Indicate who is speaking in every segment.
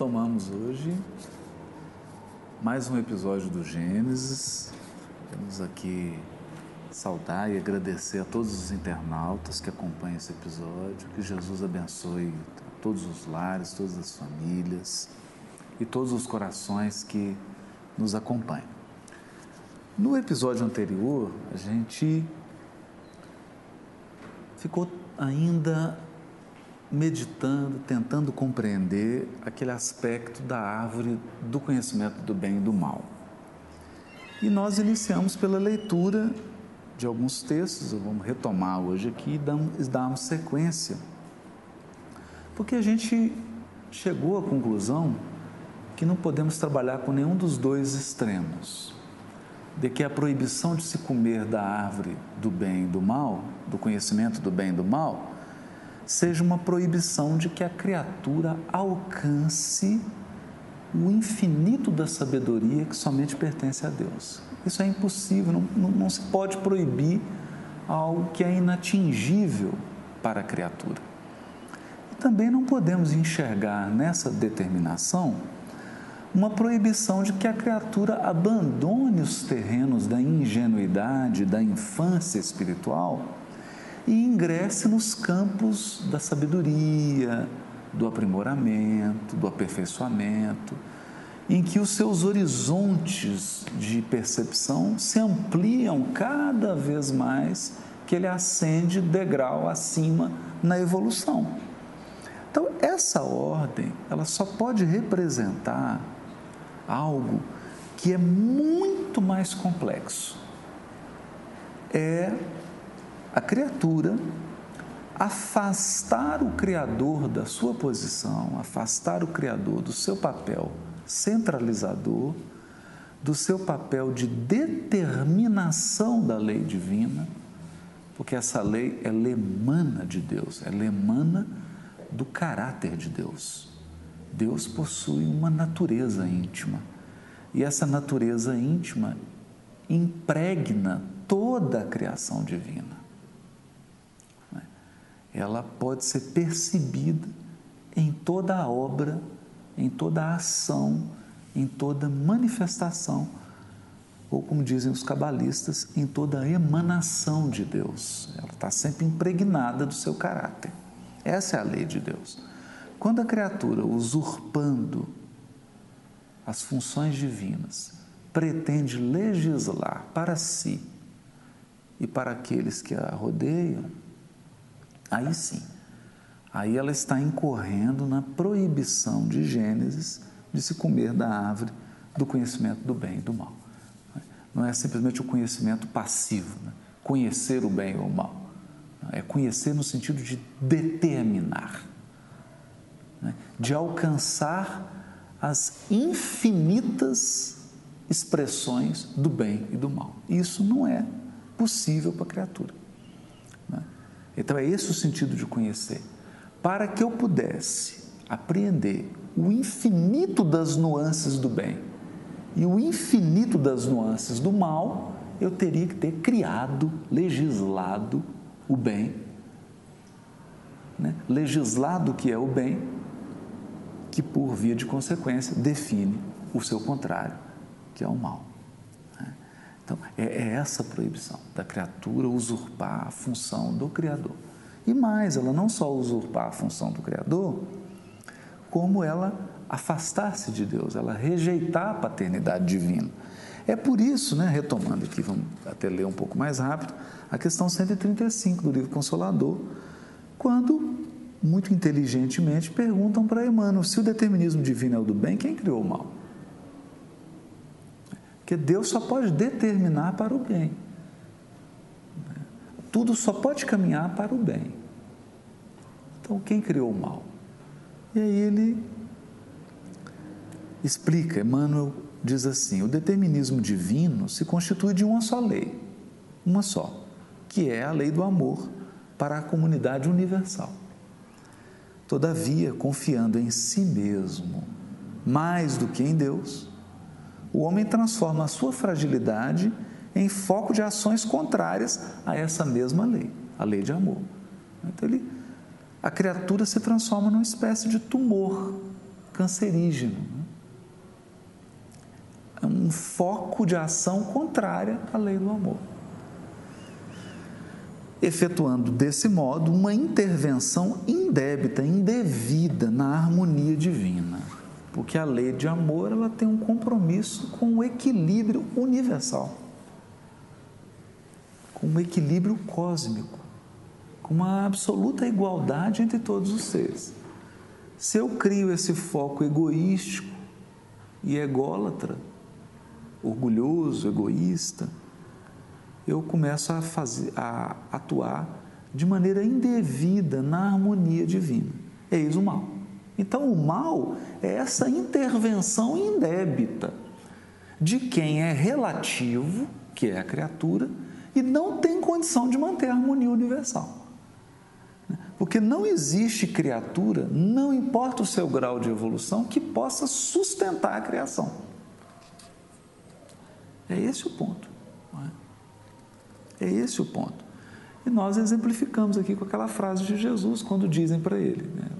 Speaker 1: retomamos hoje mais um episódio do Gênesis. Vamos aqui saudar e agradecer a todos os internautas que acompanham esse episódio. Que Jesus abençoe todos os lares, todas as famílias e todos os corações que nos acompanham. No episódio anterior, a gente ficou ainda meditando, tentando compreender aquele aspecto da árvore do conhecimento do bem e do mal. E nós iniciamos pela leitura de alguns textos, vamos retomar hoje aqui e damos, sequência, porque a gente chegou à conclusão que não podemos trabalhar com nenhum dos dois extremos, de que a proibição de se comer da árvore do bem e do mal, do conhecimento do bem e do mal, seja uma proibição de que a criatura alcance o infinito da sabedoria que somente pertence a Deus. Isso é impossível, não, não, não se pode proibir algo que é inatingível para a criatura. E também não podemos enxergar nessa determinação uma proibição de que a criatura abandone os terrenos da ingenuidade, da infância espiritual e ingresse nos campos da sabedoria, do aprimoramento, do aperfeiçoamento, em que os seus horizontes de percepção se ampliam cada vez mais que ele ascende degrau acima na evolução. Então, essa ordem, ela só pode representar algo que é muito mais complexo. É a criatura afastar o Criador da sua posição, afastar o Criador do seu papel centralizador, do seu papel de determinação da lei divina, porque essa lei ela emana de Deus, ela emana do caráter de Deus. Deus possui uma natureza íntima e essa natureza íntima impregna toda a criação divina ela pode ser percebida em toda a obra, em toda a ação, em toda manifestação, ou como dizem os cabalistas, em toda a emanação de Deus. Ela está sempre impregnada do seu caráter. Essa é a lei de Deus. Quando a criatura, usurpando as funções divinas, pretende legislar para si e para aqueles que a rodeiam, Aí sim, aí ela está incorrendo na proibição de Gênesis de se comer da árvore do conhecimento do bem e do mal. Não é simplesmente o conhecimento passivo, né? conhecer o bem ou o mal. É conhecer no sentido de determinar, né? de alcançar as infinitas expressões do bem e do mal. Isso não é possível para a criatura. Então é esse o sentido de conhecer. Para que eu pudesse apreender o infinito das nuances do bem e o infinito das nuances do mal, eu teria que ter criado, legislado o bem, né? legislado o que é o bem, que por via de consequência define o seu contrário, que é o mal. Então, é, é essa proibição da criatura usurpar a função do Criador. E mais, ela não só usurpar a função do Criador, como ela afastar-se de Deus, ela rejeitar a paternidade divina. É por isso, né, retomando aqui, vamos até ler um pouco mais rápido, a questão 135 do livro Consolador, quando, muito inteligentemente, perguntam para Emmanuel: se o determinismo divino é o do bem, quem criou o mal? Porque Deus só pode determinar para o bem. Tudo só pode caminhar para o bem. Então, quem criou o mal? E aí ele explica, Emmanuel diz assim: o determinismo divino se constitui de uma só lei, uma só, que é a lei do amor para a comunidade universal. Todavia, confiando em si mesmo mais do que em Deus, o homem transforma a sua fragilidade em foco de ações contrárias a essa mesma lei, a lei de amor. Então, ele, a criatura se transforma numa espécie de tumor cancerígeno. Né? É um foco de ação contrária à lei do amor. Efetuando desse modo uma intervenção indébita, indevida na harmonia divina. Porque a lei de amor ela tem um compromisso com o equilíbrio universal, com o equilíbrio cósmico, com uma absoluta igualdade entre todos os seres. Se eu crio esse foco egoístico e ególatra, orgulhoso, egoísta, eu começo a, fazer, a atuar de maneira indevida na harmonia divina. Eis o mal. Então, o mal é essa intervenção indébita de quem é relativo, que é a criatura, e não tem condição de manter a harmonia universal. Porque não existe criatura, não importa o seu grau de evolução, que possa sustentar a criação. É esse o ponto. É? é esse o ponto. E nós exemplificamos aqui com aquela frase de Jesus, quando dizem para ele: né?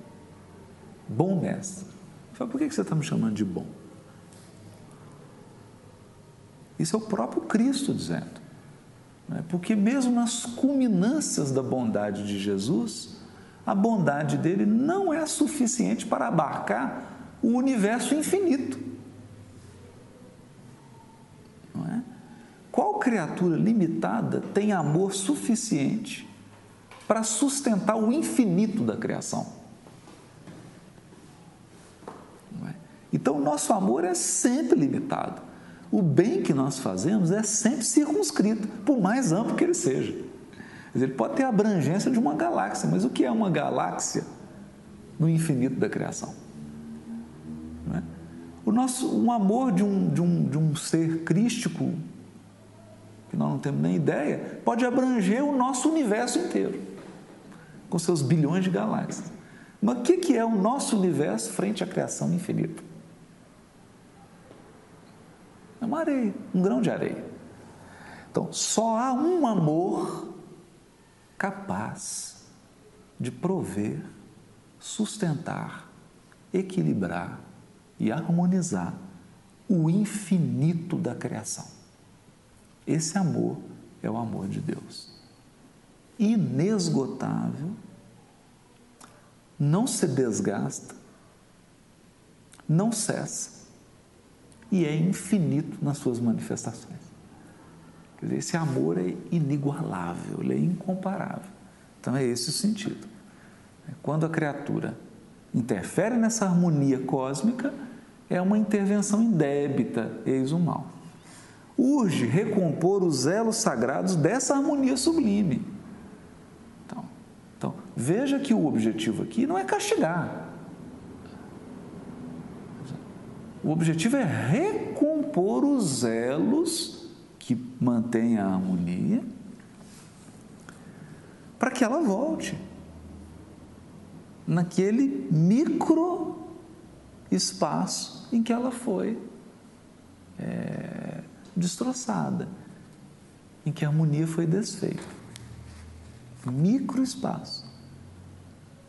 Speaker 1: Bom mestre. Fala, por que você está me chamando de bom? Isso é o próprio Cristo dizendo. Né? Porque, mesmo nas culminâncias da bondade de Jesus, a bondade dele não é suficiente para abarcar o universo infinito. Não é? Qual criatura limitada tem amor suficiente para sustentar o infinito da criação? É? Então, o nosso amor é sempre limitado. O bem que nós fazemos é sempre circunscrito, por mais amplo que ele seja. Ele pode ter a abrangência de uma galáxia, mas o que é uma galáxia no infinito da criação? É? O nosso, um amor de um, de, um, de um ser crístico, que nós não temos nem ideia, pode abranger o nosso universo inteiro, com seus bilhões de galáxias. Mas o que é o nosso universo frente à criação infinita? É uma areia, um grão de areia. Então, só há um amor capaz de prover, sustentar, equilibrar e harmonizar o infinito da criação. Esse amor é o amor de Deus. Inesgotável, não se desgasta, não cessa e é infinito nas suas manifestações. Quer dizer, esse amor é inigualável, ele é incomparável. Então é esse o sentido. Quando a criatura interfere nessa harmonia cósmica, é uma intervenção indébita, eis o mal. Urge recompor os elos sagrados dessa harmonia sublime. Então, então veja que o objetivo aqui não é castigar. O objetivo é recompor os elos que mantenha a harmonia, para que ela volte naquele micro espaço em que ela foi é, destroçada, em que a harmonia foi desfeita. Micro espaço.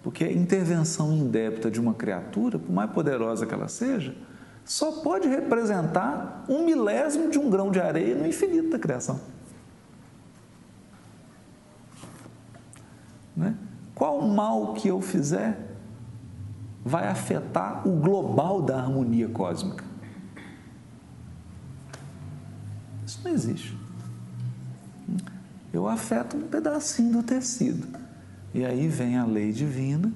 Speaker 1: Porque a intervenção indébita de uma criatura, por mais poderosa que ela seja, só pode representar um milésimo de um grão de areia no infinito da criação. Né? Qual mal que eu fizer vai afetar o global da harmonia cósmica? Isso não existe. Eu afeto um pedacinho do tecido. E aí vem a lei divina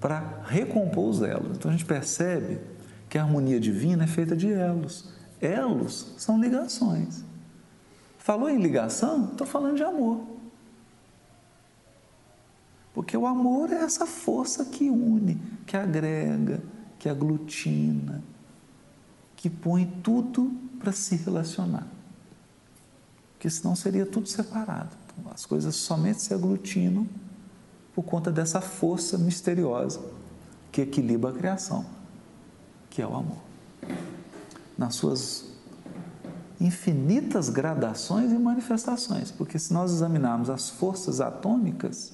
Speaker 1: para recompor os elos. Então a gente percebe que a harmonia divina é feita de elos. Elos são ligações. Falou em ligação? Estou falando de amor. Porque o amor é essa força que une, que agrega, que aglutina, que põe tudo para se relacionar. Porque senão seria tudo separado. As coisas somente se aglutinam por conta dessa força misteriosa que equilibra a criação que é o amor. Nas suas infinitas gradações e manifestações, porque se nós examinarmos as forças atômicas,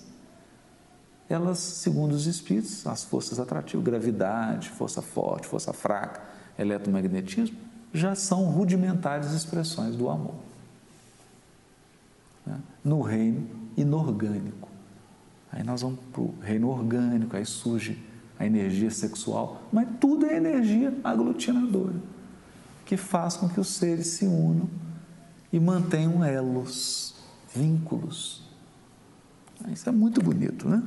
Speaker 1: elas, segundo os espíritos, as forças atrativas, gravidade, força forte, força fraca, eletromagnetismo, já são rudimentares expressões do amor. Né? No reino inorgânico. Aí nós vamos para o reino orgânico, aí surge a energia sexual, mas tudo é energia aglutinadora, que faz com que os seres se unam e mantenham elos, vínculos. Isso é muito bonito, né?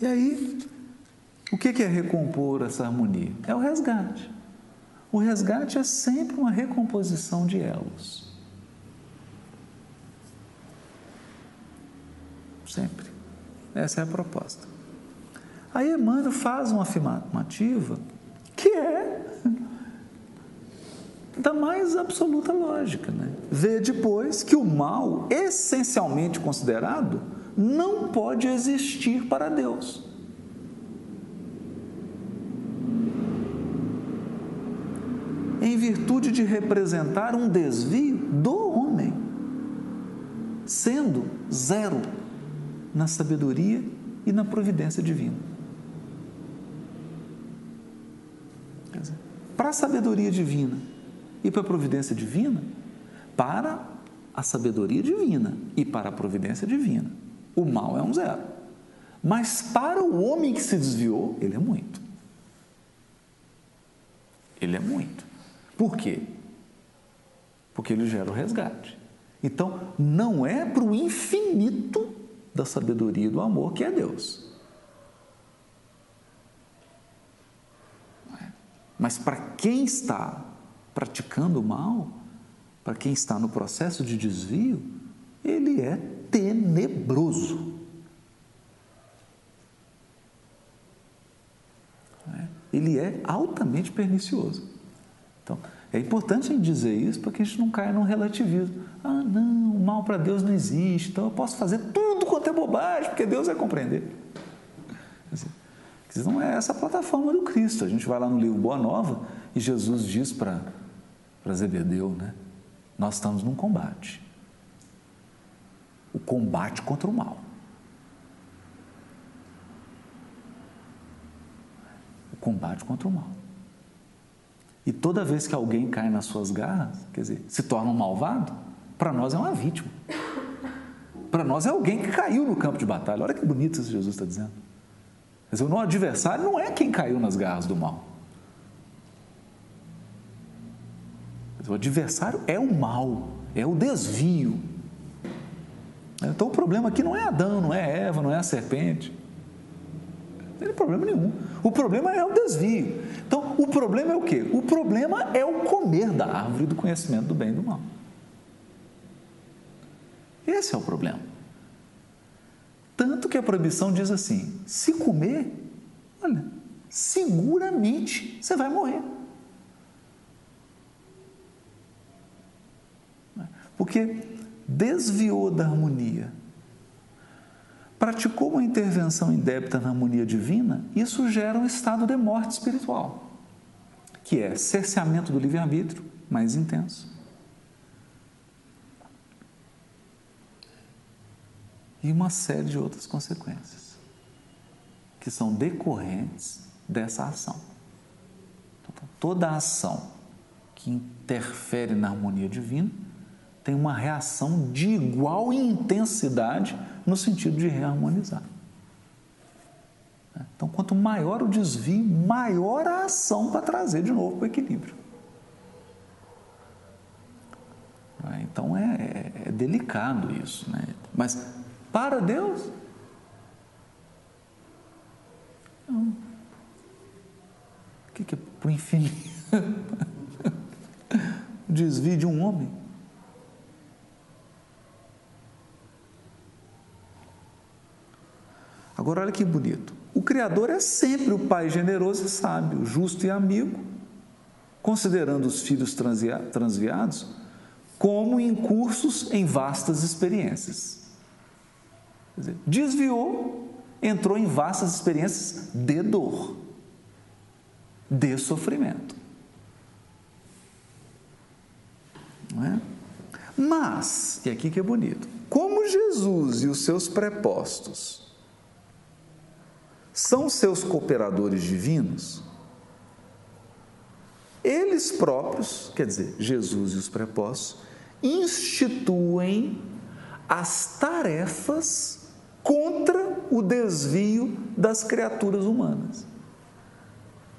Speaker 1: E aí, o que é recompor essa harmonia? É o resgate. O resgate é sempre uma recomposição de elos. Sempre. Essa é a proposta. Aí Emmanuel faz uma afirmativa que é da mais absoluta lógica. Né? Vê depois que o mal, essencialmente considerado, não pode existir para Deus. Em virtude de representar um desvio do homem, sendo zero na sabedoria e na providência divina. Para a sabedoria divina e para a providência divina, para a sabedoria divina e para a providência divina, o mal é um zero. Mas para o homem que se desviou, ele é muito. Ele é muito. Por quê? Porque ele gera o resgate. Então, não é para o infinito da sabedoria e do amor que é Deus. Mas para quem está praticando o mal, para quem está no processo de desvio, ele é tenebroso. É. Ele é altamente pernicioso. Então, é importante a gente dizer isso para que a gente não caia num relativismo. Ah, não, o mal para Deus não existe, então eu posso fazer tudo quanto é bobagem, porque Deus vai compreender. Não é essa a plataforma do Cristo. A gente vai lá no livro Boa Nova e Jesus diz para Zebedeu, né? Nós estamos num combate. O combate contra o mal. O combate contra o mal. E toda vez que alguém cai nas suas garras, quer dizer, se torna um malvado, para nós é uma vítima. Para nós é alguém que caiu no campo de batalha. Olha que bonito isso que Jesus está dizendo. Quer dizer, o adversário não é quem caiu nas garras do mal. O adversário é o mal, é o desvio. Então o problema aqui não é Adão, não é Eva, não é a serpente. Não tem problema nenhum. O problema é o desvio. Então, o problema é o quê? O problema é o comer da árvore do conhecimento do bem e do mal. Esse é o problema. Tanto que a proibição diz assim: se comer, olha, seguramente você vai morrer. Porque desviou da harmonia, praticou uma intervenção indébita na harmonia divina, isso gera um estado de morte espiritual, que é cerceamento do livre-arbítrio mais intenso. E uma série de outras consequências, que são decorrentes dessa ação. Então, toda ação que interfere na harmonia divina tem uma reação de igual intensidade no sentido de reharmonizar. Então, quanto maior o desvio, maior a ação para trazer de novo para o equilíbrio. Então é, é, é delicado isso, né? Mas para Deus, não. O que é para o infinito? desvio de um homem. Agora, olha que bonito. O Criador é sempre o Pai generoso e sábio, justo e amigo, considerando os filhos transviados como incursos em vastas experiências. Dizer, desviou, entrou em vastas experiências de dor, de sofrimento. Não é? Mas, e aqui que é bonito, como Jesus e os seus prepostos são seus cooperadores divinos, eles próprios, quer dizer, Jesus e os prepostos, instituem as tarefas contra o desvio das criaturas humanas.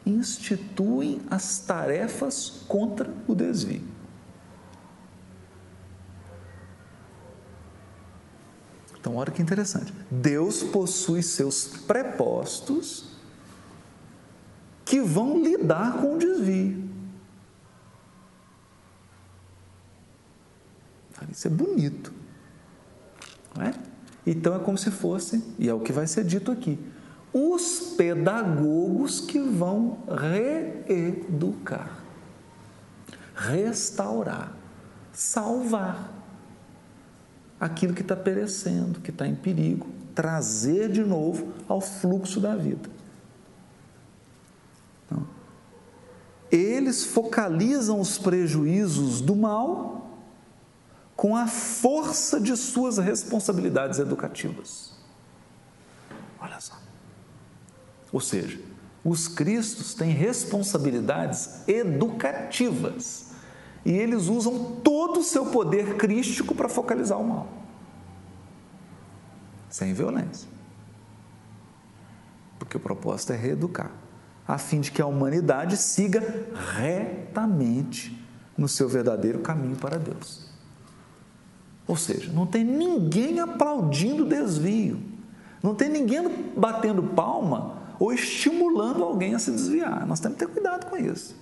Speaker 1: Instituem as tarefas contra o desvio. Então, olha que interessante. Deus possui seus prepostos que vão lidar com o desvio. Isso é bonito. Não é? Então é como se fosse, e é o que vai ser dito aqui, os pedagogos que vão reeducar, restaurar, salvar aquilo que está perecendo, que está em perigo, trazer de novo ao fluxo da vida. Então, eles focalizam os prejuízos do mal com a força de suas responsabilidades educativas. Olha só. Ou seja, os cristos têm responsabilidades educativas e eles usam todo o seu poder crístico para focalizar o mal, sem violência. Porque o propósito é reeducar, a fim de que a humanidade siga retamente no seu verdadeiro caminho para Deus. Ou seja, não tem ninguém aplaudindo desvio, não tem ninguém batendo palma ou estimulando alguém a se desviar. Nós temos que ter cuidado com isso.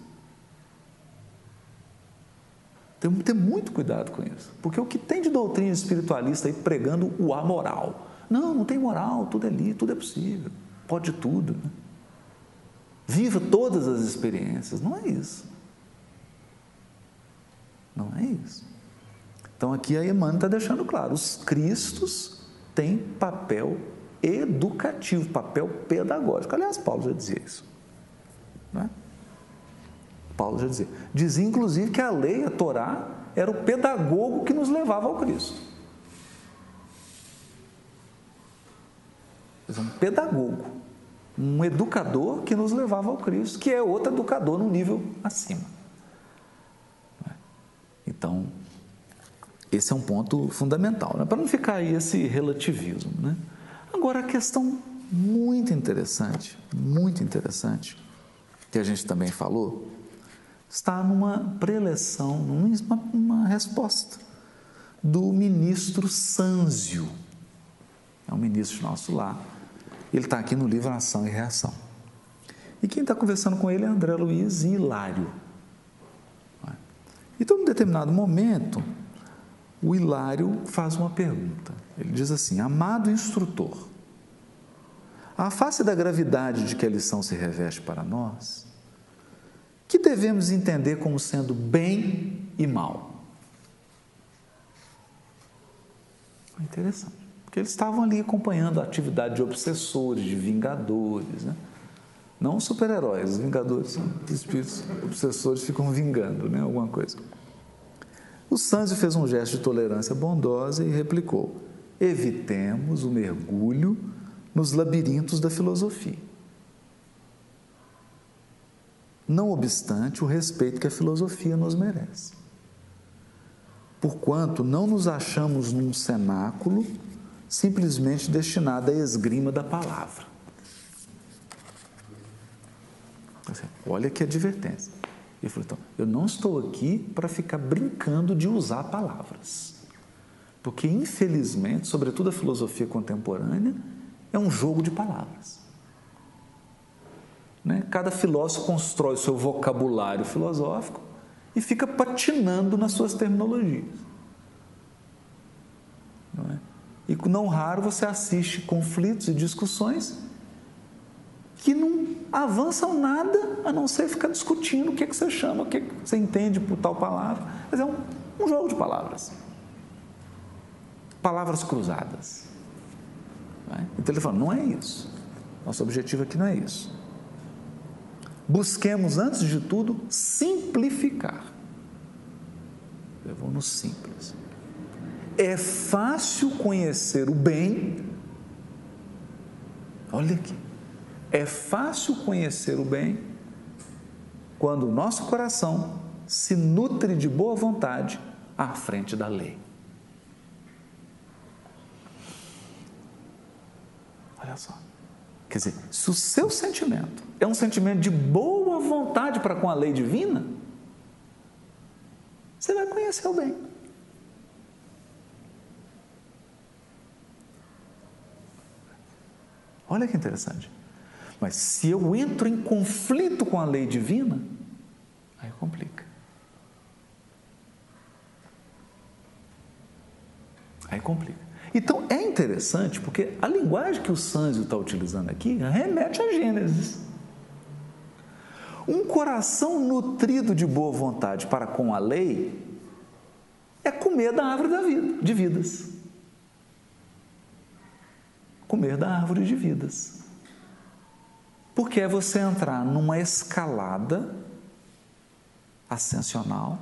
Speaker 1: Temos que ter muito cuidado com isso, porque o que tem de doutrina espiritualista aí pregando o amoral. Não, não tem moral, tudo é ali, tudo é possível, pode tudo. Né? Viva todas as experiências, não é isso. Não é isso. Então aqui a Emmanuel está deixando claro: os cristos têm papel educativo, papel pedagógico. Aliás, Paulo já dizia isso. Não é? Paulo já dizia. Dizia inclusive que a lei, a Torá, era o pedagogo que nos levava ao Cristo. Um pedagogo, um educador que nos levava ao Cristo, que é outro educador no nível acima. Então, esse é um ponto fundamental, né? para não ficar aí esse relativismo. Né? Agora, a questão muito interessante, muito interessante, que a gente também falou, está numa preleção, numa uma resposta do ministro Sanzio. É um ministro nosso lá. Ele está aqui no livro Ação e Reação. E quem está conversando com ele é André Luiz e Hilário. Então, em determinado momento, o Hilário faz uma pergunta. Ele diz assim: Amado instrutor, à face da gravidade de que a lição se reveste para nós, que devemos entender como sendo bem e mal. Interessante, porque eles estavam ali acompanhando a atividade de obsessores, de vingadores, né? não super-heróis, os vingadores são espíritos obsessores ficam vingando né? alguma coisa. O Sanzio fez um gesto de tolerância bondosa e replicou: evitemos o mergulho nos labirintos da filosofia não obstante o respeito que a filosofia nos merece. Porquanto não nos achamos num cenáculo simplesmente destinado à esgrima da palavra. Olha que advertência. Ele falou: então, eu não estou aqui para ficar brincando de usar palavras. Porque, infelizmente, sobretudo a filosofia contemporânea, é um jogo de palavras. Né? Cada filósofo constrói o seu vocabulário filosófico e fica patinando nas suas terminologias. Não é? E não raro você assiste conflitos e discussões que não avançam nada a não ser ficar discutindo o que, é que você chama, o que, é que você entende por tal palavra. Mas é um, um jogo de palavras. Palavras cruzadas. Não é? Então ele fala: não é isso. Nosso objetivo aqui não é isso. Busquemos, antes de tudo, simplificar. Eu vou no simples. É fácil conhecer o bem. Olha aqui. É fácil conhecer o bem quando o nosso coração se nutre de boa vontade à frente da lei. Olha só. Quer dizer, se o seu sentimento é um sentimento de boa vontade para com a lei divina, você vai conhecer o bem. Olha que interessante. Mas se eu entro em conflito com a lei divina, aí complica. Aí complica. Então é interessante porque a linguagem que o Sanzio está utilizando aqui remete a Gênesis. Um coração nutrido de boa vontade para com a lei é comer da árvore da vida, de vidas. Comer da árvore de vidas. Porque é você entrar numa escalada ascensional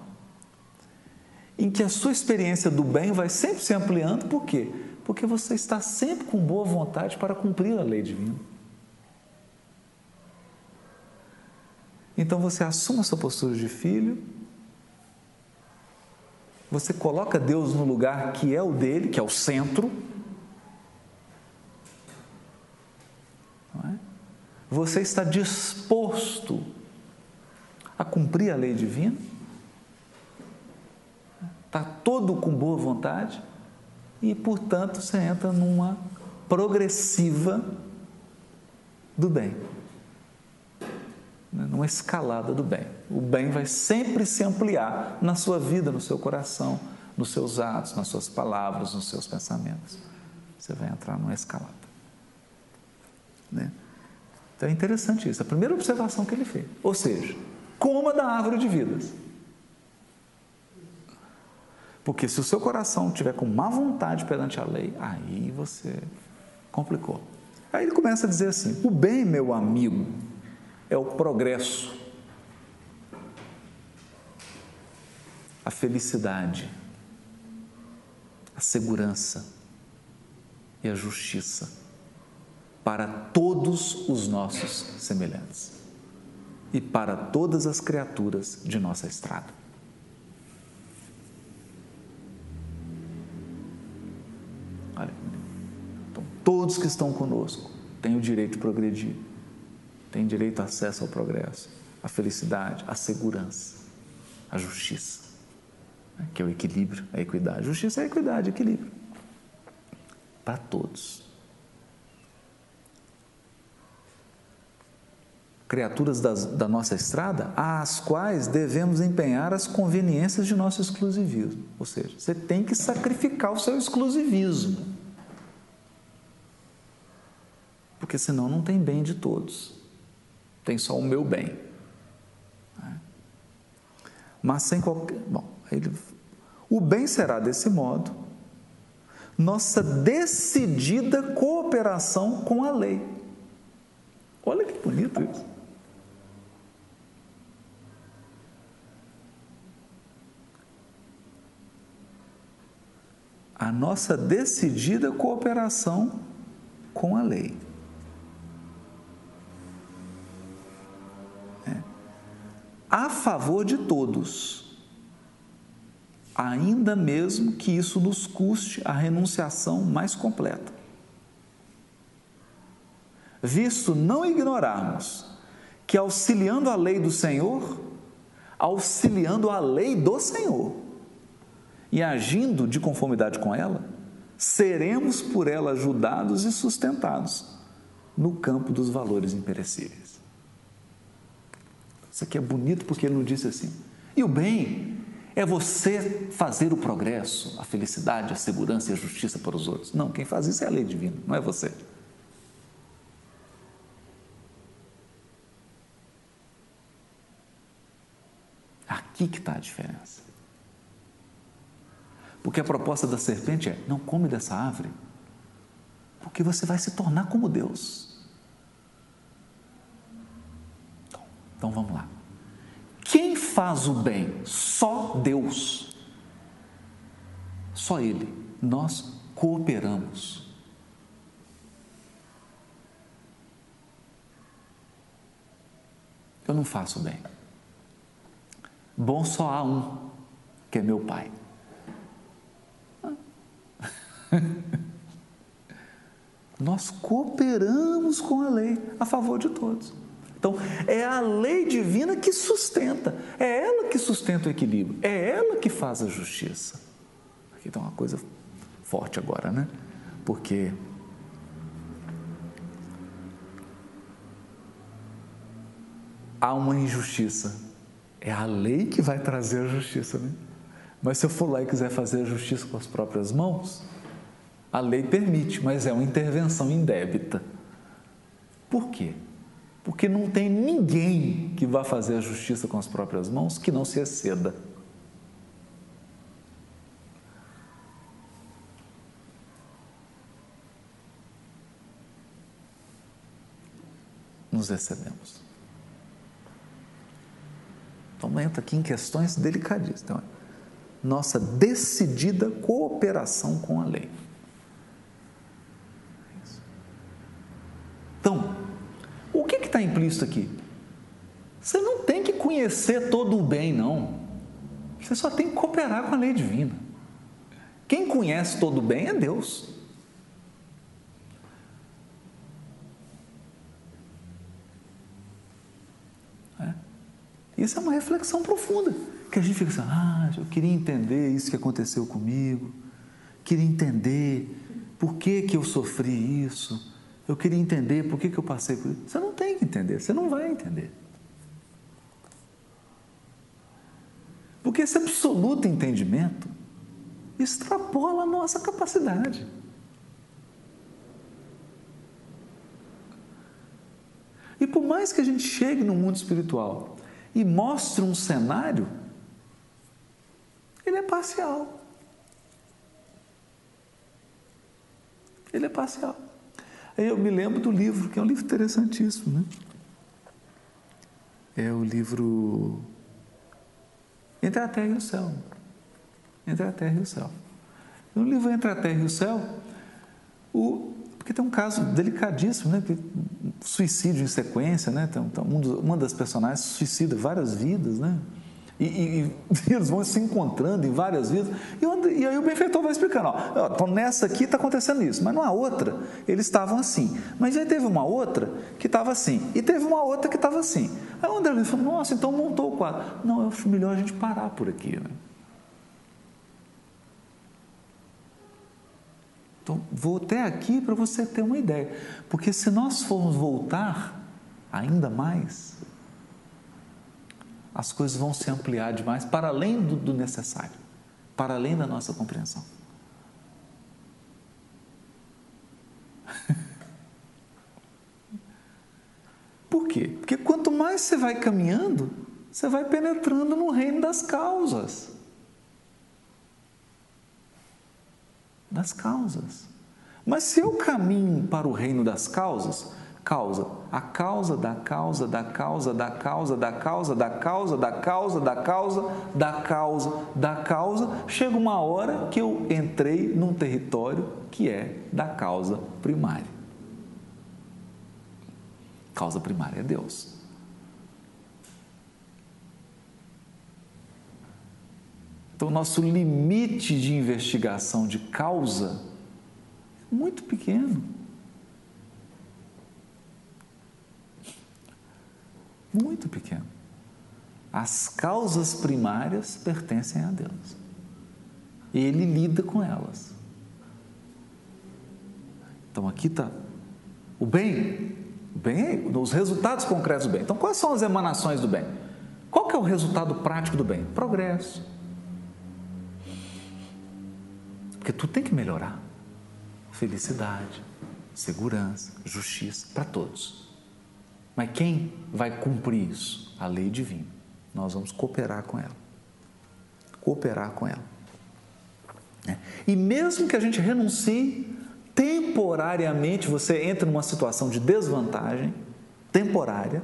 Speaker 1: em que a sua experiência do bem vai sempre se ampliando, por quê? Porque você está sempre com boa vontade para cumprir a lei divina. Então você assume a sua postura de filho, você coloca Deus no lugar que é o dele, que é o centro. É? Você está disposto a cumprir a lei divina? Está todo com boa vontade? E, portanto, você entra numa progressiva do bem né, numa escalada do bem. O bem vai sempre se ampliar na sua vida, no seu coração, nos seus atos, nas suas palavras, nos seus pensamentos. Você vai entrar numa escalada. Né? Então é interessante isso. A primeira observação que ele fez. Ou seja, coma da árvore de vidas. Porque se o seu coração tiver com má vontade perante a lei, aí você complicou. Aí ele começa a dizer assim: o bem, meu amigo, é o progresso, a felicidade, a segurança e a justiça para todos os nossos semelhantes e para todas as criaturas de nossa estrada. Então, todos que estão conosco têm o direito de progredir tem direito a acesso ao progresso, à felicidade, à segurança, à justiça, né, que é o equilíbrio, a equidade. Justiça é equidade, equilíbrio. Para todos. Criaturas das, da nossa estrada, às quais devemos empenhar as conveniências de nosso exclusivismo. Ou seja, você tem que sacrificar o seu exclusivismo. Porque senão não tem bem de todos tem só o meu bem. Mas sem qualquer. Bom, ele, o bem será desse modo nossa decidida cooperação com a lei. Olha que bonito isso. A nossa decidida cooperação com a lei. a favor de todos, ainda mesmo que isso nos custe a renunciação mais completa. Visto não ignorarmos que auxiliando a lei do Senhor, auxiliando a lei do Senhor e agindo de conformidade com ela, seremos por ela ajudados e sustentados no campo dos valores imperecíveis. Isso aqui é bonito porque ele não disse assim. E o bem é você fazer o progresso, a felicidade, a segurança e a justiça para os outros. Não, quem faz isso é a lei divina, não é você. Aqui que está a diferença. Porque a proposta da serpente é: não come dessa árvore, porque você vai se tornar como Deus. Então vamos lá. Quem faz o bem? Só Deus. Só Ele. Nós cooperamos. eu não faço bem. Bom só há um, que é meu pai. Nós cooperamos com a lei a favor de todos. Então, é a lei divina que sustenta, é ela que sustenta o equilíbrio, é ela que faz a justiça. Aqui está uma coisa forte agora, né? Porque há uma injustiça. É a lei que vai trazer a justiça, né? Mas se eu for lá e quiser fazer a justiça com as próprias mãos, a lei permite, mas é uma intervenção indébita. Por quê? Porque não tem ninguém que vá fazer a justiça com as próprias mãos que não se exceda. Nos excedemos. Então entra aqui em questões delicadíssimas. Então, nossa decidida cooperação com a lei. Então, o que implícito aqui? Você não tem que conhecer todo o bem, não. Você só tem que cooperar com a lei divina. Quem conhece todo o bem é Deus. É. Isso é uma reflexão profunda, que a gente fica assim, ah, eu queria entender isso que aconteceu comigo, queria entender por que, que eu sofri isso, eu queria entender por que, que eu passei por isso. Você não entender, você não vai entender. Porque esse absoluto entendimento extrapola a nossa capacidade. E por mais que a gente chegue no mundo espiritual e mostre um cenário, ele é parcial. Ele é parcial. Aí eu me lembro do livro, que é um livro interessantíssimo, né? É o livro Entre a Terra e o Céu. Entre a Terra e o Céu. No livro Entre a Terra e o Céu, o, porque tem um caso delicadíssimo, né? Suicídio em sequência, né? Então, uma das personagens suicida várias vidas, né? E, e, e, eles vão se encontrando em várias vidas. E, e aí o benfeitor vai explicando: ó, então nessa aqui está acontecendo isso, mas numa outra eles estavam assim. Mas aí teve uma outra que estava assim, e teve uma outra que estava assim. Aí o André falou: nossa, então montou o quadro. Não, eu acho melhor a gente parar por aqui. Né? Então, vou até aqui para você ter uma ideia. Porque se nós formos voltar ainda mais, as coisas vão se ampliar demais para além do, do necessário, para além da nossa compreensão. Por quê? Porque quanto mais você vai caminhando, você vai penetrando no reino das causas. Das causas. Mas se eu caminho para o reino das causas, causa, a causa da causa da causa da causa da causa da causa da causa da causa da causa da causa, chega uma hora que eu entrei num território que é da causa primária. Causa primária é Deus. Então, nosso limite de investigação de causa é muito pequeno. Muito pequeno. As causas primárias pertencem a Deus. Ele lida com elas. Então aqui está o bem, o bem, os resultados concretos do bem. Então quais são as emanações do bem? Qual que é o resultado prático do bem? Progresso. Porque tudo tem que melhorar. Felicidade, segurança, justiça para todos. Mas quem vai cumprir isso? A lei divina. Nós vamos cooperar com ela. Cooperar com ela. É. E mesmo que a gente renuncie, temporariamente você entra numa situação de desvantagem, temporária,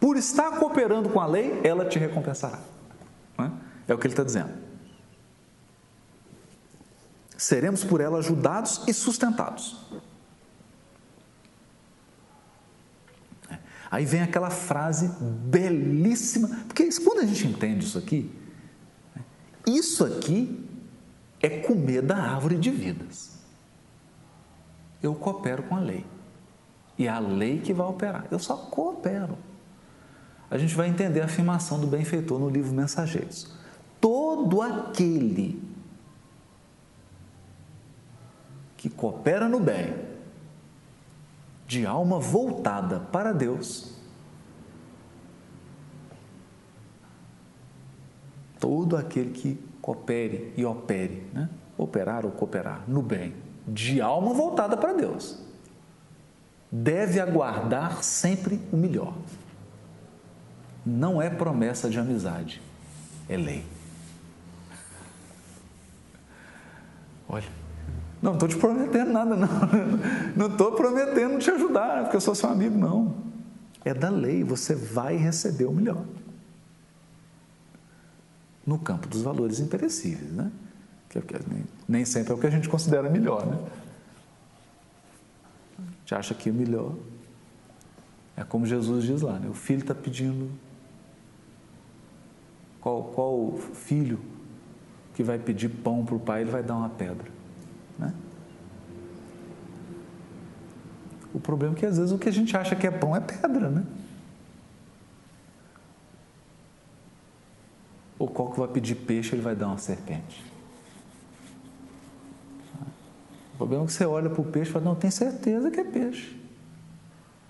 Speaker 1: por estar cooperando com a lei, ela te recompensará. É? é o que ele está dizendo. Seremos por ela ajudados e sustentados. Aí vem aquela frase belíssima, porque quando a gente entende isso aqui, isso aqui é comer da árvore de vidas. Eu coopero com a lei. E é a lei que vai operar. Eu só coopero. A gente vai entender a afirmação do benfeitor no livro Mensageiros. Todo aquele que coopera no bem, de alma voltada para Deus, todo aquele que coopere e opere, né? operar ou cooperar no bem, de alma voltada para Deus, deve aguardar sempre o melhor. Não é promessa de amizade, é lei. Olha, não estou te prometendo nada, não. Não estou prometendo te ajudar, porque eu sou seu amigo, não. É da lei, você vai receber o melhor. No campo dos valores imperecíveis, né? Que, é nem sempre é o que a gente considera melhor, né? A gente acha que o melhor é como Jesus diz lá, né? O filho está pedindo. Qual, qual filho que vai pedir pão para o pai, ele vai dar uma pedra? Né? O problema é que às vezes o que a gente acha que é pão é pedra, né? Ou qual vai pedir peixe, ele vai dar uma serpente. O problema é que você olha para o peixe e fala, não, tem certeza que é peixe.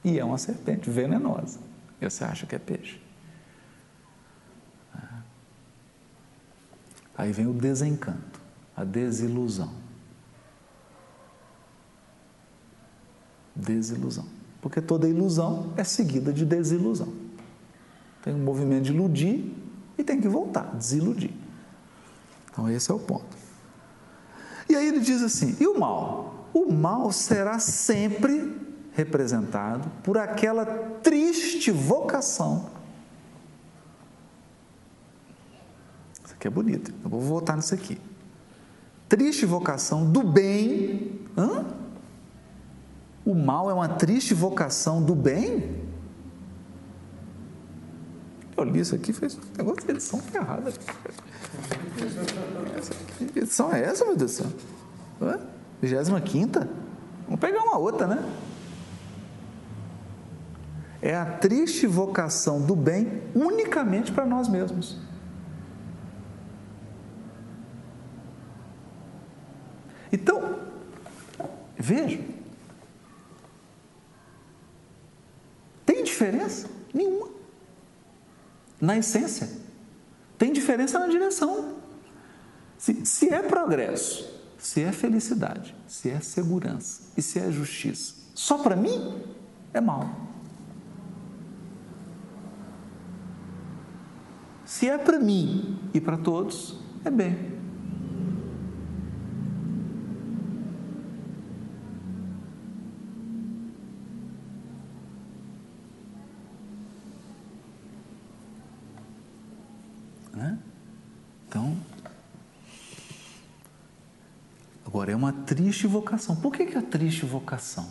Speaker 1: E é uma serpente venenosa. E você acha que é peixe. Aí vem o desencanto, a desilusão. Desilusão. Porque toda ilusão é seguida de desilusão. Tem um movimento de iludir e tem que voltar, desiludir. Então, esse é o ponto. E aí ele diz assim: e o mal? O mal será sempre representado por aquela triste vocação. Isso aqui é bonito, eu vou voltar nisso aqui. Triste vocação do bem. Hã? O mal é uma triste vocação do bem? Eu li isso aqui, fez um negócio de edição ferrada. Que edição é essa, meu Deus do céu? 25? Vamos pegar uma outra, né? É a triste vocação do bem unicamente para nós mesmos. Então, veja, tem diferença? Nenhuma na essência. Tem diferença na direção. Se, se é progresso, se é felicidade, se é segurança e se é justiça, só para mim é mal. Se é para mim e para todos, é bem. Agora, é uma triste vocação. Por que, que é triste vocação?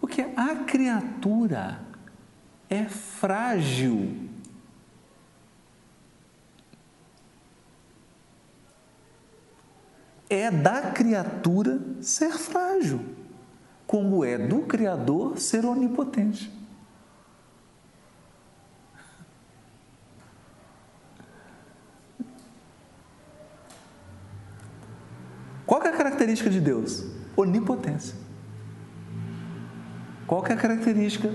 Speaker 1: Porque a criatura é frágil. É da criatura ser frágil, como é do Criador ser onipotente. Qual é a característica de Deus? Onipotência. Qual é a característica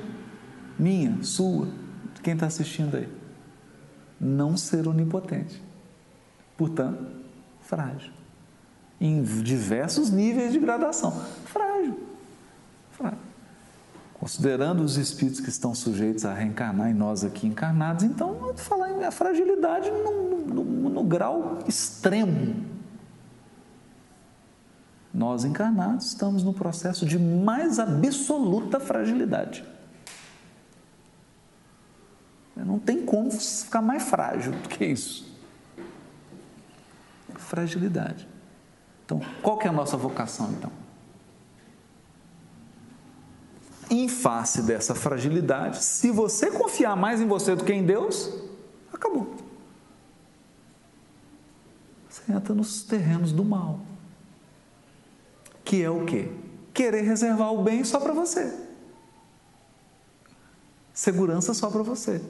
Speaker 1: minha, sua, de quem está assistindo aí? Não ser onipotente. Portanto, frágil. Em diversos níveis de gradação. Frágil. Frágil. Considerando os espíritos que estão sujeitos a reencarnar e nós aqui encarnados, então, falar em fragilidade no, no, no grau extremo nós encarnados estamos no processo de mais absoluta fragilidade. Não tem como ficar mais frágil do que isso. Fragilidade. Então, qual que é a nossa vocação então? em face dessa fragilidade, se você confiar mais em você do que em Deus, acabou. Você entra nos terrenos do mal. Que é o quê? Querer reservar o bem só para você. Segurança só para você.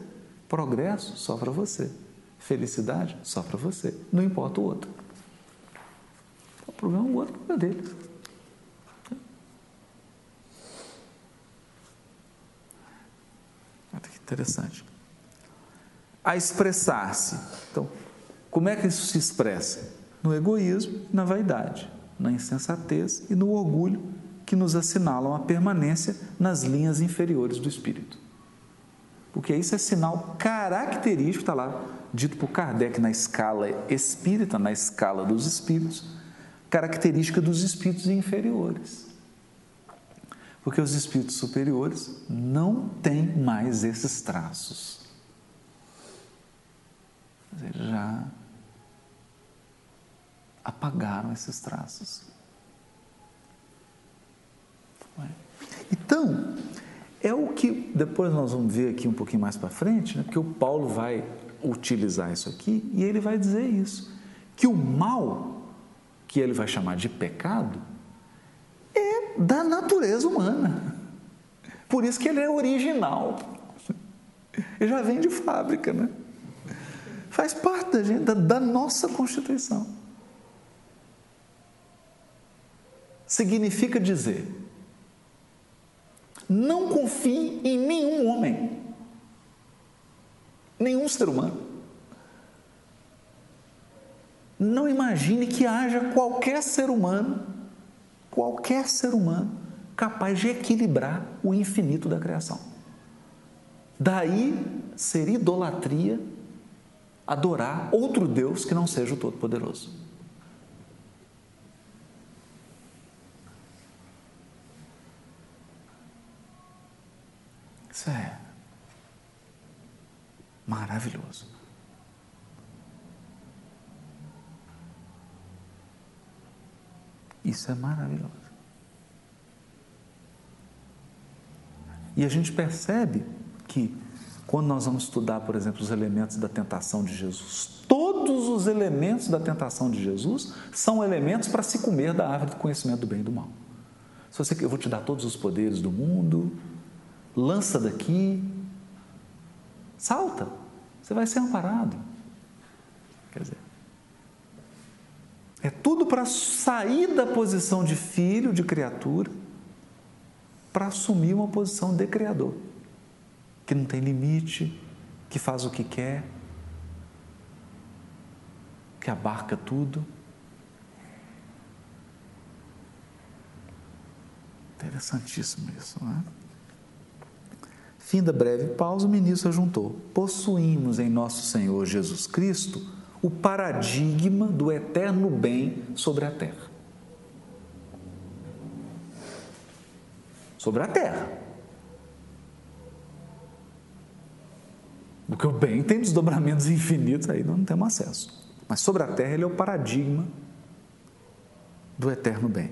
Speaker 1: Progresso só para você. Felicidade só para você. Não importa o outro. O problema é o outro, é dele. Olha que interessante. A expressar-se. Então, como é que isso se expressa? No egoísmo, na vaidade, na insensatez e no orgulho que nos assinalam a permanência nas linhas inferiores do espírito. Porque isso é sinal característico, está lá dito por Kardec na escala espírita, na escala dos espíritos, característica dos espíritos inferiores. Porque os espíritos superiores não têm mais esses traços. Já apagaram esses traços. Então, é o que depois nós vamos ver aqui um pouquinho mais para frente, né? porque o Paulo vai utilizar isso aqui e ele vai dizer isso: que o mal, que ele vai chamar de pecado, é da natureza humana. Por isso que ele é original. Ele já vem de fábrica, né? Faz parte da, gente, da, da nossa constituição. Significa dizer não confie em nenhum homem, nenhum ser humano. Não imagine que haja qualquer ser humano, qualquer ser humano, capaz de equilibrar o infinito da criação. Daí ser idolatria adorar outro Deus que não seja o Todo-Poderoso. Isso é maravilhoso. Isso é maravilhoso. E a gente percebe que, quando nós vamos estudar, por exemplo, os elementos da tentação de Jesus, todos os elementos da tentação de Jesus são elementos para se comer da árvore do conhecimento do bem e do mal. Se você eu vou te dar todos os poderes do mundo, lança daqui, salta, você vai ser amparado. Quer dizer, é tudo para sair da posição de filho, de criatura, para assumir uma posição de criador, que não tem limite, que faz o que quer, que abarca tudo. Interessantíssimo isso, não é? Fim da breve pausa, o ministro ajuntou: Possuímos em nosso Senhor Jesus Cristo o paradigma do eterno bem sobre a terra. Sobre a terra. Porque o bem tem desdobramentos infinitos, aí não temos acesso. Mas sobre a terra, ele é o paradigma do eterno bem.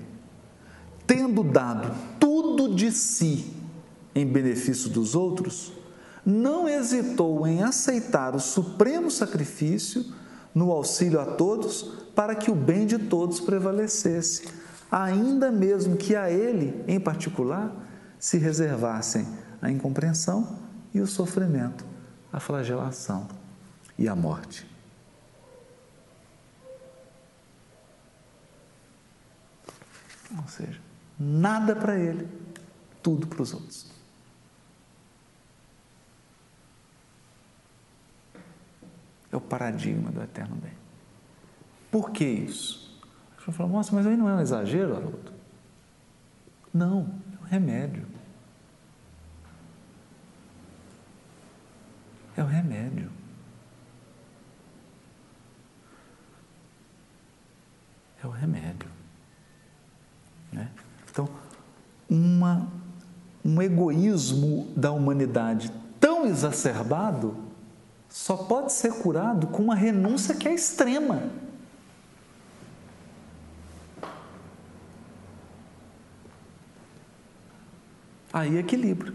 Speaker 1: Tendo dado tudo de si em benefício dos outros, não hesitou em aceitar o supremo sacrifício no auxílio a todos para que o bem de todos prevalecesse, ainda mesmo que a ele, em particular, se reservassem a incompreensão e o sofrimento, a flagelação e a morte. Ou seja, nada para ele, tudo para os outros. É o paradigma do eterno bem. Por que isso? A pessoa fala, nossa, mas aí não é um exagero, Haroldo? Não, é um remédio. É o um remédio. É o remédio. Né? Então, uma, um egoísmo da humanidade tão exacerbado só pode ser curado com uma renúncia que é extrema. Aí equilíbrio.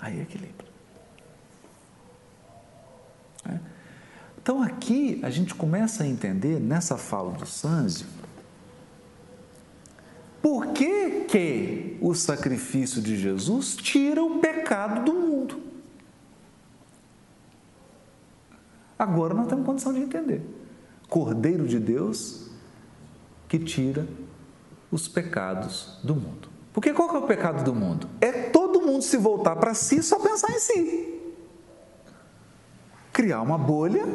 Speaker 1: Aí equilíbrio. É. Então aqui a gente começa a entender nessa fala do Sanzio por que, que o sacrifício de Jesus tira o pecado do mundo. Agora nós temos condição de entender. Cordeiro de Deus que tira os pecados do mundo. Porque qual que é o pecado do mundo? É todo mundo se voltar para si só pensar em si. Criar uma bolha,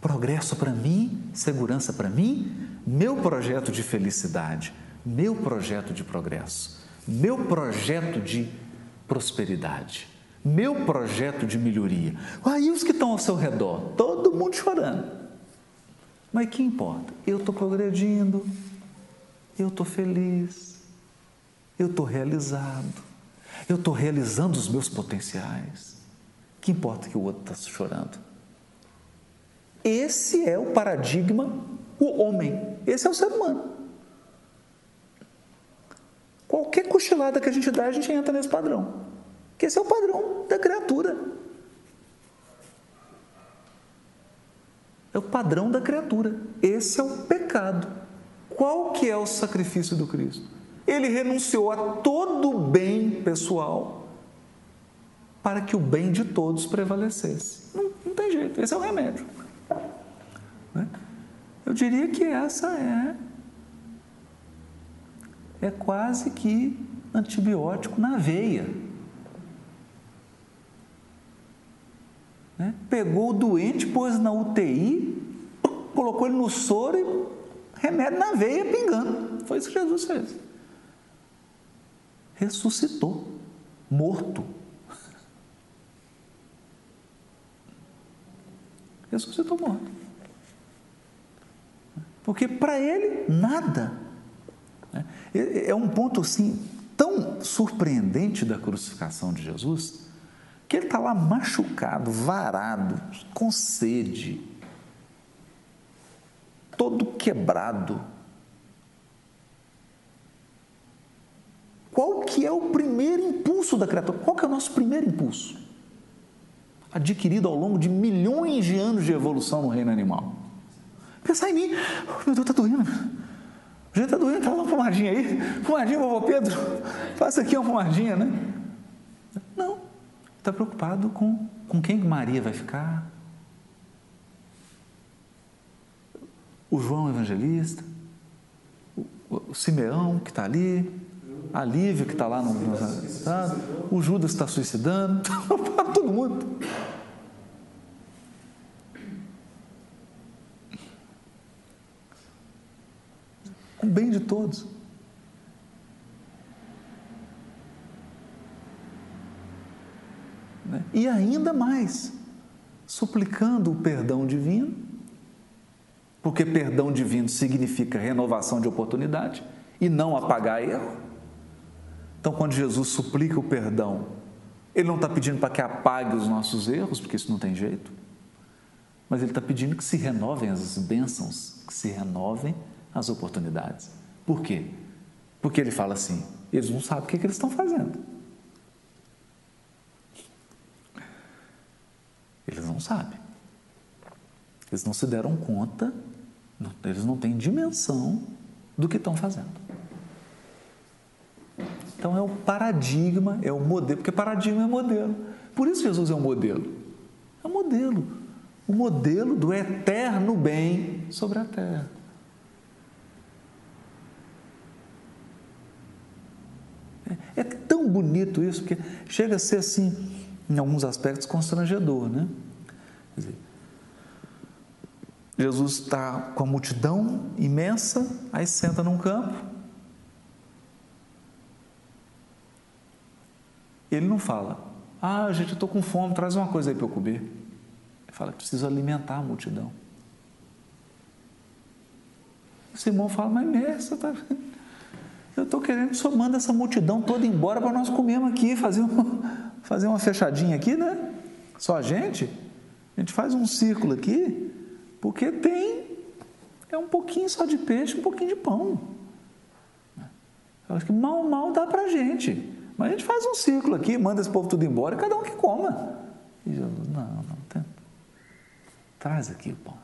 Speaker 1: progresso para mim, segurança para mim, meu projeto de felicidade, meu projeto de progresso, meu projeto de prosperidade, meu projeto de melhoria. Aí os que estão ao seu redor, todo mundo chorando. Mas que importa? Eu estou progredindo, eu estou feliz, eu estou realizado, eu estou realizando os meus potenciais. Que importa que o outro está chorando? Esse é o paradigma, o homem, esse é o ser humano. Qualquer cochilada que a gente dá, a gente entra nesse padrão. Que esse é o padrão da criatura. É o padrão da criatura. Esse é o pecado. Qual que é o sacrifício do Cristo? Ele renunciou a todo o bem pessoal para que o bem de todos prevalecesse. Não, não tem jeito, esse é o remédio. Né? Diria que essa é é quase que antibiótico na veia. Né? Pegou o doente, pôs na UTI, colocou ele no soro e remédio na veia pingando. Foi isso que Jesus fez. Ressuscitou, morto. Ressuscitou morto. Porque para ele, nada. Né? É um ponto assim tão surpreendente da crucificação de Jesus que ele está lá machucado, varado, com sede, todo quebrado. Qual que é o primeiro impulso da criatura? Qual que é o nosso primeiro impulso? Adquirido ao longo de milhões de anos de evolução no reino animal. Pensar em mim, oh, meu Deus, está doendo. Gente está doendo, dá uma pomadinha aí. Pomadinha, vovô Pedro, faça aqui uma pomadinha, né? Não, está preocupado com, com quem Maria vai ficar, o João Evangelista, o, Simeão que está ali, a Lívia que está lá no, no tá, o Judas está suicidando, para todo mundo. O bem de todos. Né? E ainda mais, suplicando o perdão divino, porque perdão divino significa renovação de oportunidade e não apagar erro. Então, quando Jesus suplica o perdão, Ele não está pedindo para que apague os nossos erros, porque isso não tem jeito, mas Ele está pedindo que se renovem as bênçãos, que se renovem as oportunidades. Por quê? Porque Ele fala assim: eles não sabem o que, é que eles estão fazendo. Eles não sabem. Eles não se deram conta, eles não têm dimensão do que estão fazendo. Então é o paradigma, é o modelo, porque paradigma é modelo. Por isso Jesus é um modelo. É um modelo. O modelo do eterno bem sobre a terra. É, é bonito isso, porque chega a ser assim em alguns aspectos, constrangedor, né? Dizer, Jesus está com a multidão imensa, aí senta num campo. Ele não fala, ah, gente, eu estou com fome, traz uma coisa aí para eu comer. Ele fala, preciso alimentar a multidão. O Simão fala, mas mestre, tá... eu estou querendo que o senhor manda essa multidão toda embora para nós comermos aqui, fazer uma, fazer uma fechadinha aqui, né? Só a gente. A gente faz um círculo aqui, porque tem é um pouquinho só de peixe, um pouquinho de pão. Eu acho que mal, mal dá para a gente. Mas a gente faz um ciclo aqui, manda esse povo tudo embora, cada um que coma. E Jesus, não, não, tem. traz aqui o pão.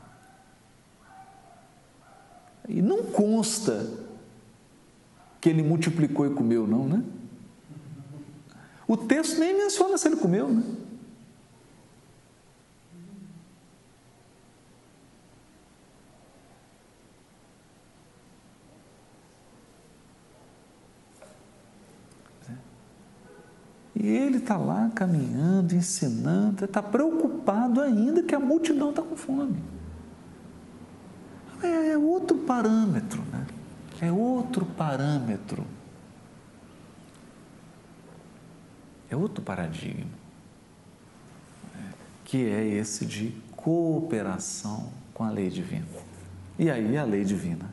Speaker 1: E não consta que ele multiplicou e comeu, não, né? O texto nem menciona se ele comeu, né? E ele está lá caminhando, ensinando, está preocupado ainda que a multidão está com fome. É, é outro parâmetro, né? É outro parâmetro. É outro paradigma. Que é esse de cooperação com a lei divina. E aí a lei divina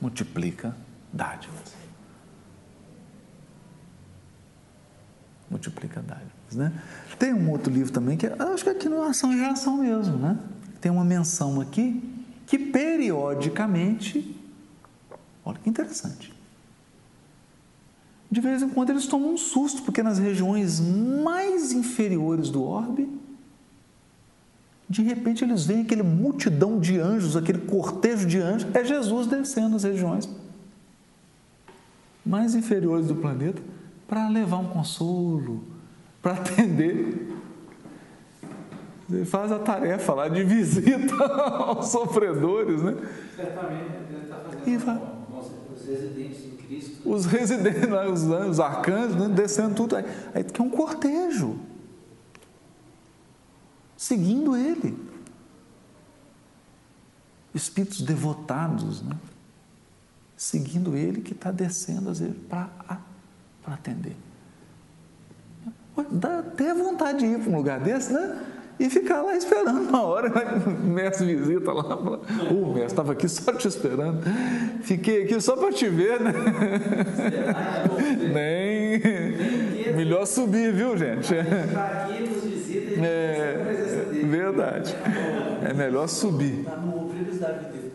Speaker 1: multiplica dádivas. Multiplica dádivas, né? Tem um outro livro também que acho que aqui no Ação e Reação mesmo, né? Tem uma menção aqui que periodicamente, olha que interessante, de vez em quando eles tomam um susto, porque nas regiões mais inferiores do orbe, de repente eles veem aquele multidão de anjos, aquele cortejo de anjos, é Jesus descendo as regiões mais inferiores do planeta para levar um consolo, para atender. Ele faz a tarefa lá de visita aos sofredores, né?
Speaker 2: Certamente, ele está fazendo e vai, residentes em Cristo.
Speaker 1: Os residentes, os, os arcanjos, né? descendo tudo. Aí, aí que é um cortejo, seguindo ele. Espíritos devotados, né? seguindo ele que está descendo às vezes para atender. Dá até vontade de ir para um lugar desse, né? E ficar lá esperando uma hora, né? o mestre visita lá, fala, o mestre estava aqui só te esperando, fiquei aqui só para te ver, né? Nem. Melhor subir, viu, gente?
Speaker 2: Visita
Speaker 1: é, verdade. É melhor subir.
Speaker 2: Está no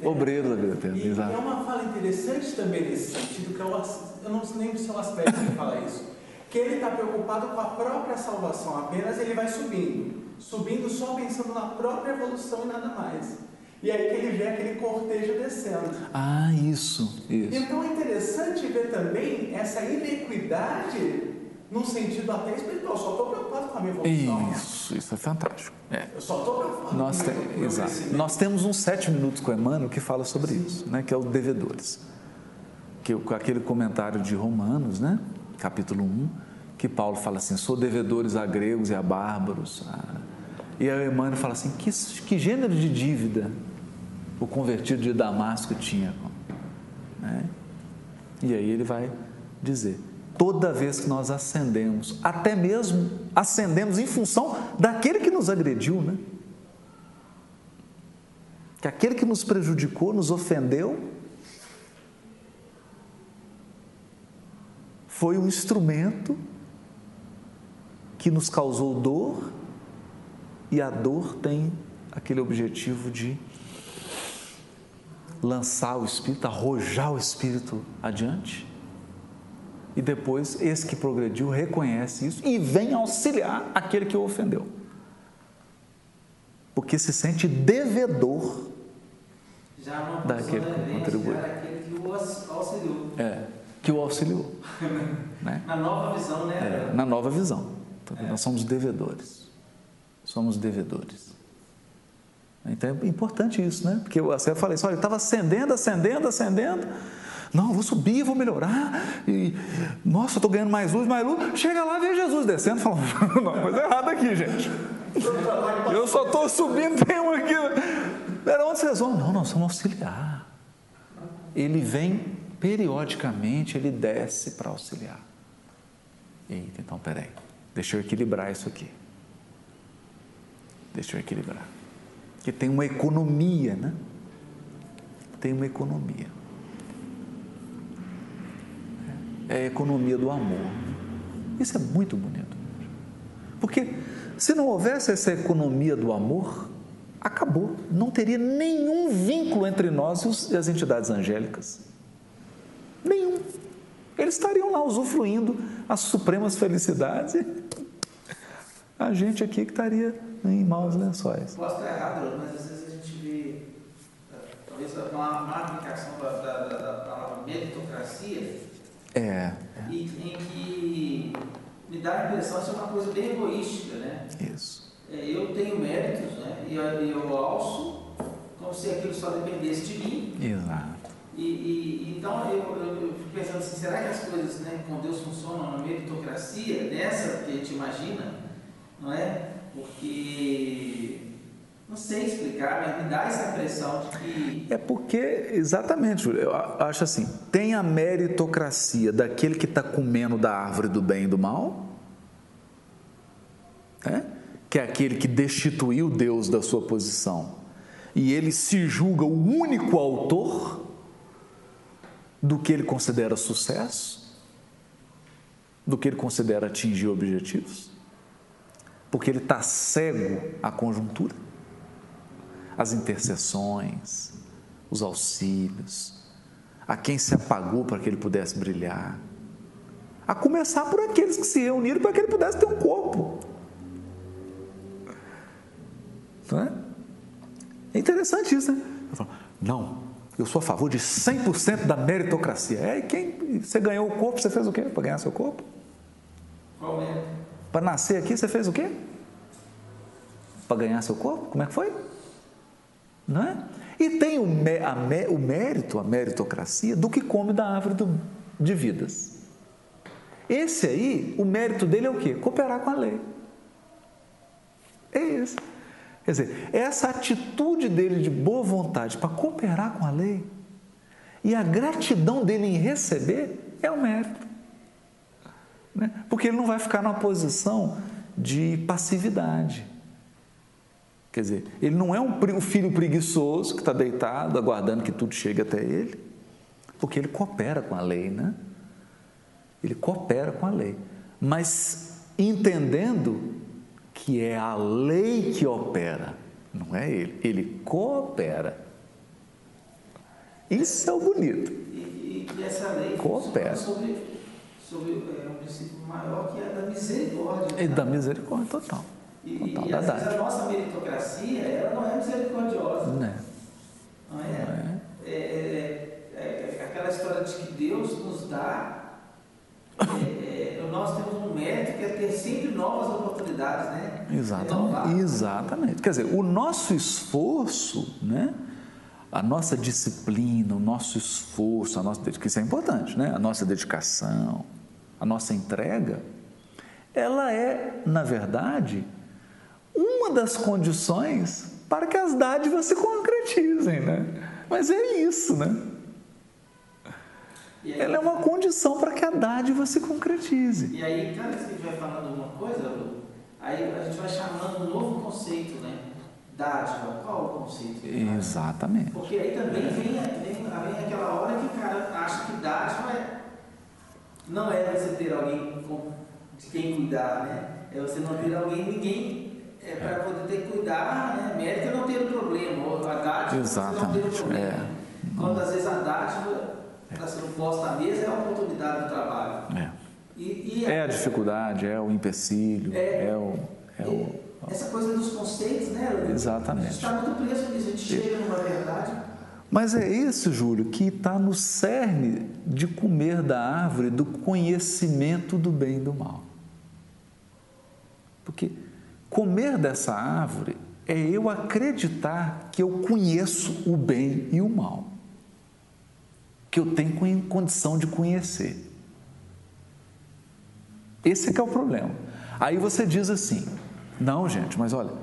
Speaker 2: Obreiros da Vida
Speaker 1: Eterna. Exato.
Speaker 2: É uma fala interessante também nesse sentido, que é o, eu não lembro se é o aspecto que fala isso, que ele está preocupado com a própria salvação, apenas ele vai subindo, subindo só pensando na própria evolução e nada mais. E aí que ele vê aquele cortejo descendo.
Speaker 1: Ah, isso, isso.
Speaker 2: Então é interessante ver também essa inequidade num sentido até espiritual. Só estou preocupado com a minha evolução.
Speaker 1: Isso, isso é fantástico. É.
Speaker 2: Eu só estou preocupado
Speaker 1: Nós
Speaker 2: com
Speaker 1: tem,
Speaker 2: o meu
Speaker 1: exato. Nós temos uns sete minutos com Emmanuel que fala sobre isso, né? que é o devedores. Que aquele comentário de Romanos, né? capítulo 1, que Paulo fala assim: sou devedores a gregos e a bárbaros. Ah, E aí o Emmanuel fala assim: que, que gênero de dívida o convertido de Damasco tinha? Né? E aí ele vai dizer: toda vez que nós ascendemos, até mesmo ascendemos em função daquele que nos agrediu, né? Que aquele que nos prejudicou, nos ofendeu, foi um instrumento que nos causou dor, e a dor tem aquele objetivo de lançar o espírito, arrojar o espírito adiante. E depois, esse que progrediu reconhece isso e vem auxiliar aquele que o ofendeu. Porque se sente devedor. Daquele que contribuiu.
Speaker 2: já era aquele que o aux- auxiliou.
Speaker 1: É, que o auxiliou. né?
Speaker 2: Na nova visão, né?
Speaker 1: É, na nova visão. Então, Nós somos devedores. Somos devedores. Então é importante isso, né? Porque eu até falei assim: olha, ele estava ascendendo, ascendendo, ascendendo. Não, eu vou subir, vou melhorar. E, nossa, estou ganhando mais luz, mais luz. Chega lá, vê Jesus descendo, fala: não, mas é errado aqui, gente. Eu só estou subindo, tem um aqui. Era onde vocês vão? Não, nós vamos auxiliar. Ele vem periodicamente, ele desce para auxiliar. Eita, então peraí, deixa eu equilibrar isso aqui. Deixa eu equilibrar. Porque tem uma economia, né? Tem uma economia. É a economia do amor. Isso é muito bonito. Porque se não houvesse essa economia do amor, acabou. Não teria nenhum vínculo entre nós e as entidades angélicas. Nenhum. Eles estariam lá usufruindo as supremas felicidades. A gente aqui que estaria em maus lençóis.
Speaker 3: Posso estar errado, mas às vezes a gente vê, talvez uma má aplicação da, da, da palavra meritocracia,
Speaker 1: é.
Speaker 3: E, em que me dá a impressão de ser uma coisa bem egoística, né?
Speaker 1: Isso.
Speaker 3: É, eu tenho méritos, né? E eu, eu alço como se aquilo só dependesse de mim.
Speaker 1: Exato.
Speaker 3: E, e, então eu, eu, eu, fico pensando assim, será que as coisas né, com Deus funcionam na meritocracia, nessa que a gente imagina, não é? Porque não sei explicar, mas me dá essa impressão de que.
Speaker 1: É porque, exatamente, eu acho assim: tem a meritocracia daquele que está comendo da árvore do bem e do mal, é? que é aquele que destituiu Deus da sua posição, e ele se julga o único autor do que ele considera sucesso, do que ele considera atingir objetivos, porque ele está cego à conjuntura, às intercessões, os auxílios, a quem se apagou para que ele pudesse brilhar, a começar por aqueles que se reuniram para que ele pudesse ter um corpo. Não é? É interessante isso, né? Eu falo, não, eu sou a favor de 100% da meritocracia. É, quem você ganhou o corpo, você fez o quê para ganhar seu corpo?
Speaker 3: Qual é?
Speaker 1: Para nascer aqui, você fez o quê? Para ganhar seu corpo? Como é que foi? Não é? E tem o, a, o mérito, a meritocracia, do que come da árvore do, de vidas. Esse aí, o mérito dele é o quê? Cooperar com a lei. É isso. Quer dizer, essa atitude dele de boa vontade para cooperar com a lei e a gratidão dele em receber é o mérito. Né? Porque ele não vai ficar numa posição de passividade. Quer dizer, ele não é um filho preguiçoso que está deitado, aguardando que tudo chegue até ele, porque ele coopera com a lei, né? Ele coopera com a lei, mas entendendo que é a lei que opera, não é ele, ele coopera. Isso é o bonito.
Speaker 3: E, e essa lei
Speaker 1: coopera
Speaker 3: sobre, sobre é, um princípio maior que é da misericórdia.
Speaker 1: E da misericórdia total.
Speaker 3: E,
Speaker 1: total,
Speaker 3: e a nossa meritocracia, ela não é misericordiosa.
Speaker 1: Não é.
Speaker 3: Não é? Não é. É, é, é, é aquela história de que Deus nos dá é, é, nós temos um mérito que é ter sempre novas oportunidades, né?
Speaker 1: Exatamente. Exatamente. Quer dizer, o nosso esforço, né? A nossa disciplina, o nosso esforço, a nossa que isso é importante, né? A nossa dedicação, a nossa entrega, ela é, na verdade, uma das condições para que as dádivas se concretizem, né? Mas é isso, né? Aí, ela é uma condição para que a dádiva se concretize.
Speaker 3: E aí, cada vez que a gente vai falando alguma coisa, aí a gente vai chamando um novo conceito, né? Dádiva, qual o conceito?
Speaker 1: Exatamente.
Speaker 3: Porque aí também vem, vem, vem aquela hora que o cara acha que dádiva é, não é você ter alguém de quem cuidar, né? É você não ter alguém, ninguém é para poder ter que cuidar, né? Médico é não ter um problema, ou a dádiva
Speaker 1: Exatamente.
Speaker 3: não ter um problema.
Speaker 1: É.
Speaker 3: Quando às vezes a dádiva está sendo posta à mesa é a oportunidade do trabalho.
Speaker 1: É.
Speaker 3: E, e
Speaker 1: é a dificuldade, é o empecilho, é, é o. É o
Speaker 3: essa coisa dos conceitos, né?
Speaker 1: Exatamente. A
Speaker 3: gente está muito preso nisso, a gente chega numa verdade.
Speaker 1: Mas é isso, Júlio, que está no cerne de comer da árvore do conhecimento do bem e do mal. Porque comer dessa árvore é eu acreditar que eu conheço o bem e o mal que eu tenho condição de conhecer. Esse é que é o problema. Aí você diz assim: não, gente, mas olha,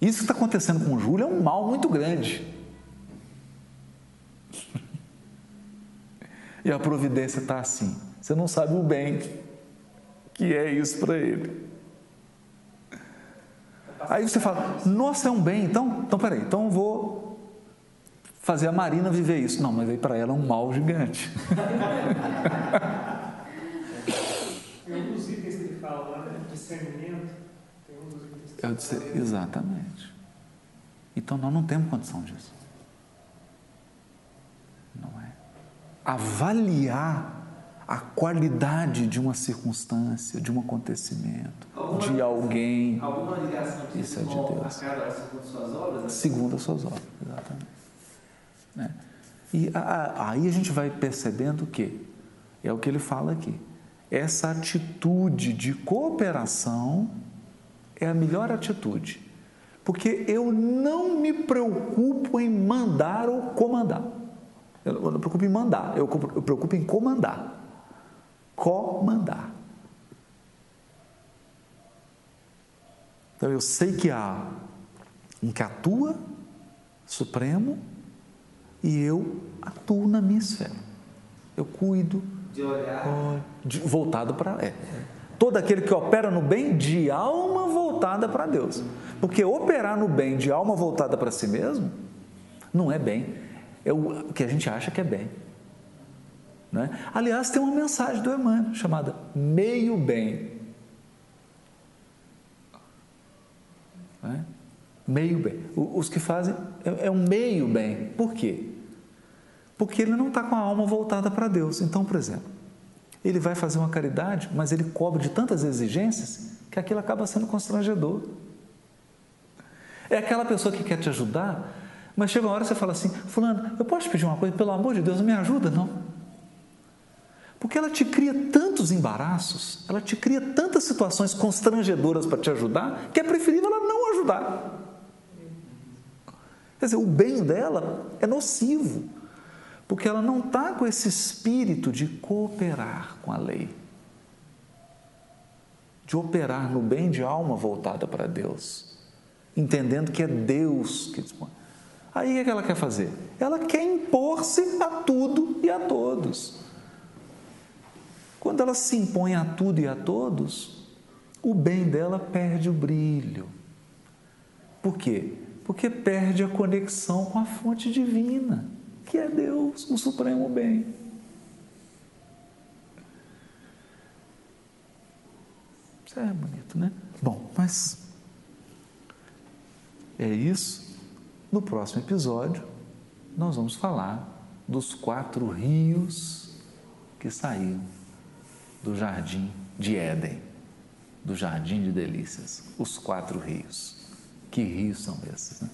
Speaker 1: isso que está acontecendo com o Júlio é um mal muito grande. E a providência está assim. Você não sabe o bem que é isso para ele. Aí você fala, nossa, é um bem, então, então peraí, então eu vou fazer a Marina viver isso. Não, mas aí para ela é um mal gigante.
Speaker 4: Tem um dos itens que ele fala lá, né? Discernimento. Tem um dos itens que
Speaker 1: é exatamente. Então nós não temos condição disso. Não é? Avaliar a qualidade de uma circunstância, de um acontecimento, alguma, de alguém.
Speaker 3: Alguma ligação
Speaker 1: de Isso é de Deus.
Speaker 3: segundo suas obras? Né?
Speaker 1: Segundo as suas obras, exatamente. Né? E a, a, aí a gente vai percebendo que, é o que ele fala aqui, essa atitude de cooperação é a melhor atitude, porque eu não me preocupo em mandar ou comandar. Eu não me preocupo em mandar, eu me preocupo em comandar. Comandar. Então eu sei que há um que atua supremo e eu atuo na minha esfera. Eu cuido.
Speaker 3: De olhar.
Speaker 1: De, voltado para. É, todo aquele que opera no bem de alma voltada para Deus. Porque operar no bem de alma voltada para si mesmo não é bem. É o que a gente acha que é bem. Né? Aliás, tem uma mensagem do Emmanuel chamada meio bem. Né? Meio bem. Os que fazem é, é um meio bem. Por quê? Porque ele não está com a alma voltada para Deus. Então, por exemplo, ele vai fazer uma caridade, mas ele cobre de tantas exigências que aquilo acaba sendo constrangedor. É aquela pessoa que quer te ajudar, mas chega uma hora você fala assim: Fulano, eu posso pedir uma coisa? Pelo amor de Deus, me ajuda? Não. Porque ela te cria tantos embaraços, ela te cria tantas situações constrangedoras para te ajudar, que é preferível ela não ajudar. Quer dizer, o bem dela é nocivo porque ela não está com esse espírito de cooperar com a lei, de operar no bem de alma voltada para Deus, entendendo que é Deus que dispõe. Aí o que ela quer fazer? Ela quer impor-se a tudo e a todos. Quando ela se impõe a tudo e a todos, o bem dela perde o brilho. Por quê? Porque perde a conexão com a fonte divina que é Deus, o supremo bem. Isso é bonito, né? Bom, mas é isso. No próximo episódio, nós vamos falar dos quatro rios que saíram do jardim de Éden, do jardim de delícias. Os quatro rios. Que rios são esses, né?